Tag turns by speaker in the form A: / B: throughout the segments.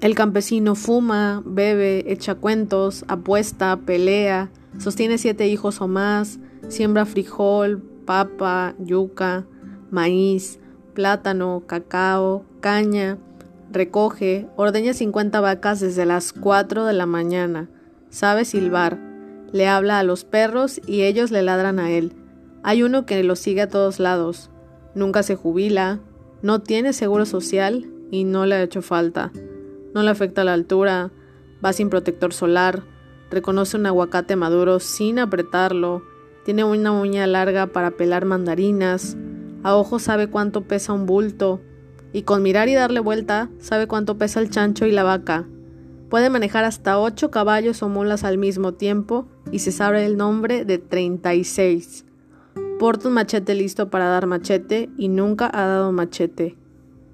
A: El campesino fuma, bebe, echa cuentos, apuesta, pelea, sostiene siete hijos o más, siembra frijol, papa, yuca, maíz, plátano, cacao, caña, recoge, ordeña 50 vacas desde las 4 de la mañana, sabe silbar, le habla a los perros y ellos le ladran a él. Hay uno que lo sigue a todos lados, nunca se jubila, no tiene seguro social y no le ha hecho falta. No le afecta la altura, va sin protector solar, reconoce un aguacate maduro sin apretarlo, tiene una uña larga para pelar mandarinas, a ojo sabe cuánto pesa un bulto, y con mirar y darle vuelta sabe cuánto pesa el chancho y la vaca. Puede manejar hasta ocho caballos o mulas al mismo tiempo y se sabe el nombre de 36. Porta un machete listo para dar machete y nunca ha dado machete.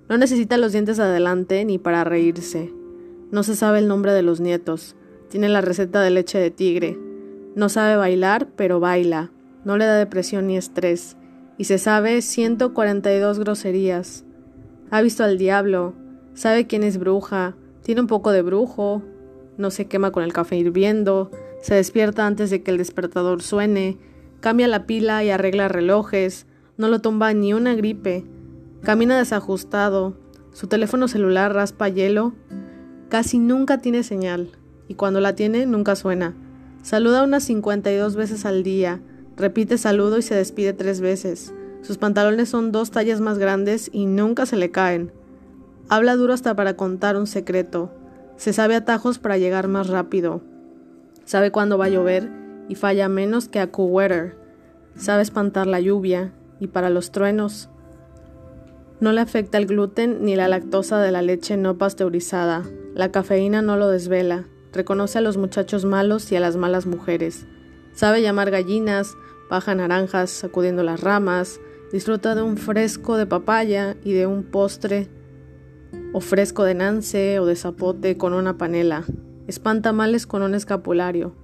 A: No necesita los dientes adelante ni para reírse. No se sabe el nombre de los nietos. Tiene la receta de leche de tigre. No sabe bailar, pero baila. No le da depresión ni estrés. Y se sabe 142 groserías. Ha visto al diablo. Sabe quién es bruja. Tiene un poco de brujo. No se quema con el café hirviendo. Se despierta antes de que el despertador suene. Cambia la pila y arregla relojes. No lo tumba ni una gripe. Camina desajustado, su teléfono celular raspa hielo, casi nunca tiene señal, y cuando la tiene nunca suena. Saluda unas 52 veces al día, repite saludo y se despide tres veces. Sus pantalones son dos tallas más grandes y nunca se le caen. Habla duro hasta para contar un secreto. Se sabe atajos para llegar más rápido. Sabe cuándo va a llover y falla menos que a weather Sabe espantar la lluvia y para los truenos no le afecta el gluten ni la lactosa de la leche no pasteurizada. La cafeína no lo desvela. Reconoce a los muchachos malos y a las malas mujeres. Sabe llamar gallinas, baja naranjas sacudiendo las ramas, disfruta de un fresco de papaya y de un postre o fresco de nance o de zapote con una panela. Espanta males con un escapulario.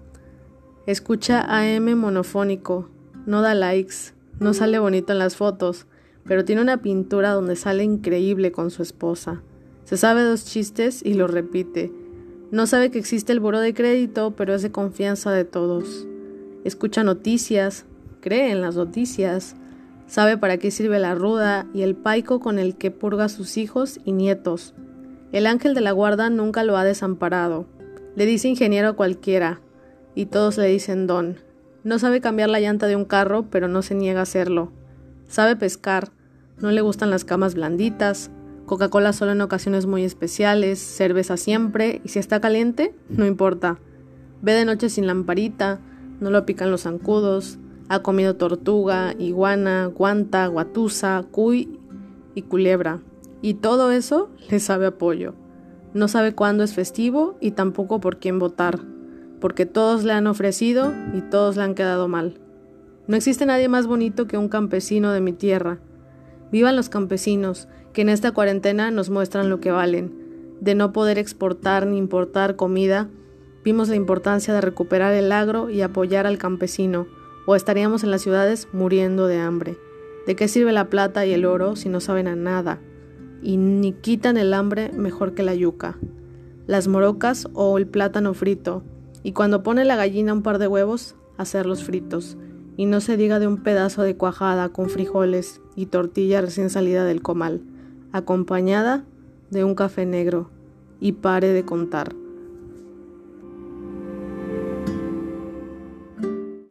A: Escucha AM monofónico. No da likes. No sale bonito en las fotos pero tiene una pintura donde sale increíble con su esposa. Se sabe dos chistes y los repite. No sabe que existe el buro de crédito, pero es de confianza de todos. Escucha noticias, cree en las noticias, sabe para qué sirve la ruda y el paico con el que purga a sus hijos y nietos. El ángel de la guarda nunca lo ha desamparado. Le dice ingeniero a cualquiera, y todos le dicen don. No sabe cambiar la llanta de un carro, pero no se niega a hacerlo. Sabe pescar, no le gustan las camas blanditas, Coca-Cola solo en ocasiones muy especiales, cerveza siempre, y si está caliente, no importa. Ve de noche sin lamparita, no lo pican los zancudos, ha comido tortuga, iguana, guanta, guatusa, cuy y culebra. Y todo eso le sabe apoyo. No sabe cuándo es festivo y tampoco por quién votar, porque todos le han ofrecido y todos le han quedado mal. No existe nadie más bonito que un campesino de mi tierra. Vivan los campesinos, que en esta cuarentena nos muestran lo que valen. De no poder exportar ni importar comida, vimos la importancia de recuperar el agro y apoyar al campesino, o estaríamos en las ciudades muriendo de hambre. ¿De qué sirve la plata y el oro si no saben a nada? Y ni quitan el hambre mejor que la yuca, las morocas o el plátano frito, y cuando pone la gallina un par de huevos, hacerlos fritos y no se diga de un pedazo de cuajada con frijoles y tortilla recién salida del comal, acompañada de un café negro, y pare de contar.